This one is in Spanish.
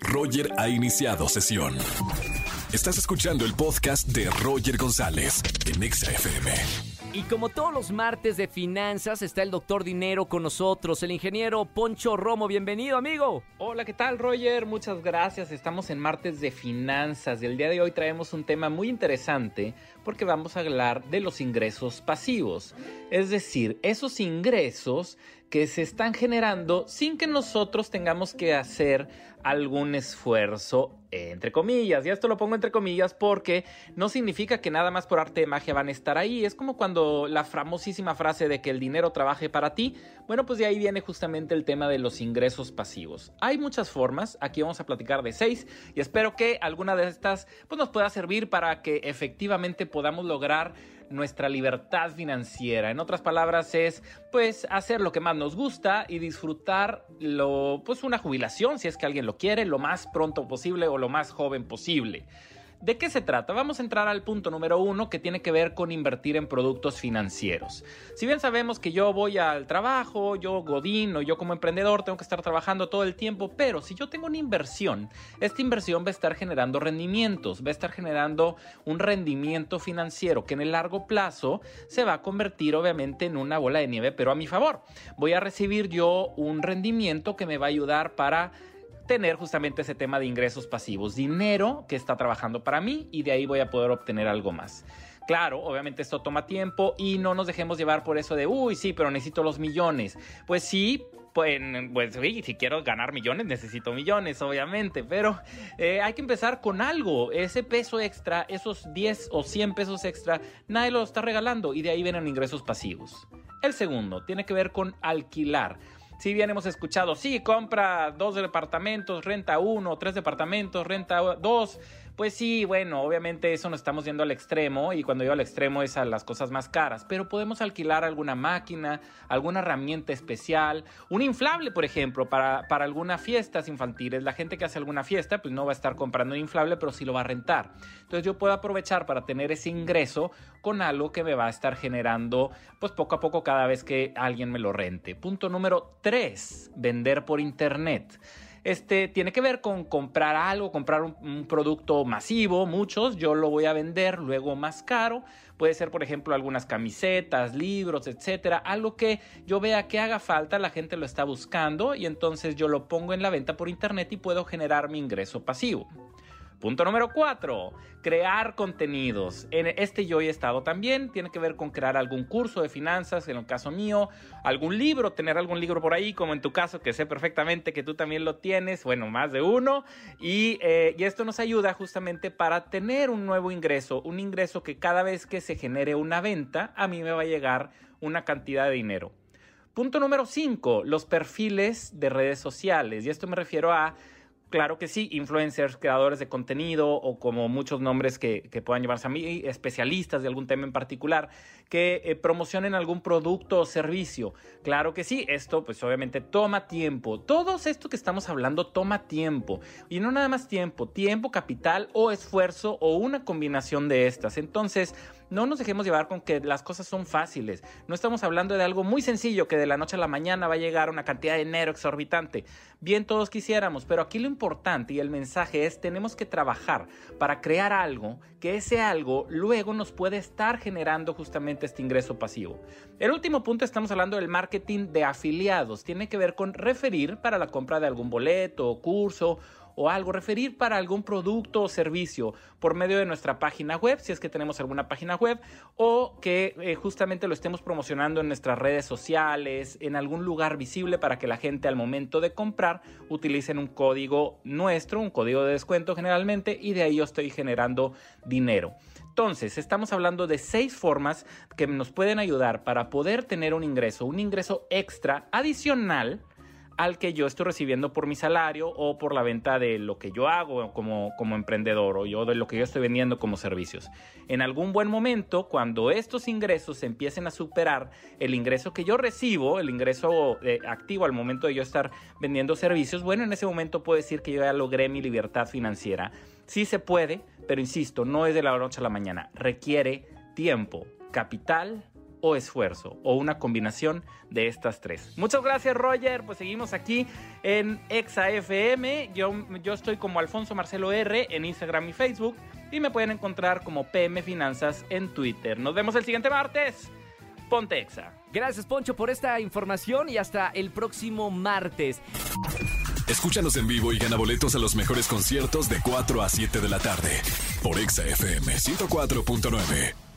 Roger ha iniciado sesión. Estás escuchando el podcast de Roger González en Exa FM. Y como todos los martes de finanzas, está el doctor Dinero con nosotros, el ingeniero Poncho Romo. Bienvenido, amigo. Hola, ¿qué tal, Roger? Muchas gracias. Estamos en martes de finanzas y el día de hoy traemos un tema muy interesante porque vamos a hablar de los ingresos pasivos. Es decir, esos ingresos que se están generando sin que nosotros tengamos que hacer algún esfuerzo entre comillas. Y esto lo pongo entre comillas porque no significa que nada más por arte de magia van a estar ahí. Es como cuando la famosísima frase de que el dinero trabaje para ti. Bueno, pues de ahí viene justamente el tema de los ingresos pasivos. Hay muchas formas. Aquí vamos a platicar de seis y espero que alguna de estas pues, nos pueda servir para que efectivamente podamos lograr nuestra libertad financiera. En otras palabras es pues hacer lo que más nos gusta y disfrutar lo pues una jubilación si es que alguien lo quiere lo más pronto posible o lo más joven posible. ¿De qué se trata? Vamos a entrar al punto número uno que tiene que ver con invertir en productos financieros. Si bien sabemos que yo voy al trabajo, yo godín o yo como emprendedor tengo que estar trabajando todo el tiempo, pero si yo tengo una inversión, esta inversión va a estar generando rendimientos, va a estar generando un rendimiento financiero que en el largo plazo se va a convertir obviamente en una bola de nieve, pero a mi favor. Voy a recibir yo un rendimiento que me va a ayudar para tener justamente ese tema de ingresos pasivos, dinero que está trabajando para mí y de ahí voy a poder obtener algo más. Claro, obviamente esto toma tiempo y no nos dejemos llevar por eso de, uy, sí, pero necesito los millones. Pues sí, pues, pues sí, si quiero ganar millones, necesito millones, obviamente, pero eh, hay que empezar con algo. Ese peso extra, esos 10 o 100 pesos extra, nadie lo está regalando y de ahí vienen ingresos pasivos. El segundo tiene que ver con alquilar. Si bien hemos escuchado, sí, compra dos departamentos, renta uno, tres departamentos, renta dos, pues sí, bueno, obviamente eso nos estamos yendo al extremo y cuando digo al extremo es a las cosas más caras, pero podemos alquilar alguna máquina, alguna herramienta especial, un inflable, por ejemplo, para, para algunas fiestas infantiles. La gente que hace alguna fiesta, pues no va a estar comprando un inflable, pero sí lo va a rentar. Entonces yo puedo aprovechar para tener ese ingreso con algo que me va a estar generando, pues poco a poco cada vez que alguien me lo rente. Punto número tres, vender por internet. Este tiene que ver con comprar algo, comprar un, producto masivo, muchos, yo lo voy a vender luego más caro. Puede ser, por ejemplo, algunas camisetas, libros, etcétera, algo que yo vea que haga falta, la gente lo está buscando y entonces yo lo pongo en la venta por internet y puedo generar mi ingreso pasivo. Punto número 4. Crear contenidos. En este yo he estado también. Tiene que ver con crear algún curso de finanzas, en el caso mío. Algún libro, tener algún libro por ahí, como en tu caso, que sé perfectamente que tú también lo tienes. Bueno, más de uno. Y, eh, esto nos ayuda justamente para tener un nuevo ingreso. Un ingreso que cada vez que se genere una venta, a mí me va a llegar una cantidad de dinero. Punto número 5. Los perfiles de redes sociales. Y esto me refiero a Claro que sí, influencers, creadores de contenido o como muchos nombres que, puedan llevarse a mí, especialistas de algún tema en particular, que eh, promocionen algún producto o servicio. Claro que sí, esto pues obviamente toma tiempo. Todo esto que estamos hablando toma tiempo. Y no nada más tiempo, tiempo, capital o esfuerzo o una combinación de estas. Entonces, no nos dejemos llevar con que las cosas son fáciles. No estamos hablando de algo muy sencillo que de la noche a la mañana va a llegar una cantidad de dinero exorbitante. Bien todos quisiéramos, pero aquí lo importante y el mensaje es tenemos que trabajar para crear algo que ese algo luego nos puede estar generando justamente este ingreso pasivo. El último punto estamos hablando del marketing de afiliados. Tiene que ver con referir para la compra de algún boleto o curso o algo, referir para algún producto o servicio por medio de nuestra página web, si es que tenemos alguna página web, o que eh, justamente lo estemos promocionando en nuestras redes sociales, en algún lugar visible para que la gente al momento de comprar utilicen un código nuestro, un código de descuento generalmente, y de ahí yo estoy generando dinero. Entonces, estamos hablando de seis formas que nos pueden ayudar para poder tener un ingreso, un ingreso extra adicional al que yo estoy recibiendo por mi salario o por la venta de lo que yo hago como, como emprendedor o yo de lo que yo estoy vendiendo como servicios. En algún buen momento, cuando estos ingresos empiecen a superar el ingreso que yo recibo, el ingreso eh, activo al momento de yo estar vendiendo servicios, bueno, en ese momento puedo decir que yo ya logré mi libertad financiera. Sí se puede, pero insisto, no es de la noche a la mañana. Requiere tiempo, capital o esfuerzo, o una combinación de estas tres. Muchas gracias, Roger. Pues seguimos aquí en ExaFM. Yo, yo estoy como Alfonso Marcelo R en Instagram y Facebook. Y me pueden encontrar como PM Finanzas en Twitter. Nos vemos el siguiente martes. Ponte Exa. Gracias, Poncho, por esta información y hasta el próximo martes. Escúchanos en vivo y gana boletos a los mejores conciertos de 4 a 7 de la tarde por Exa FM 104.9.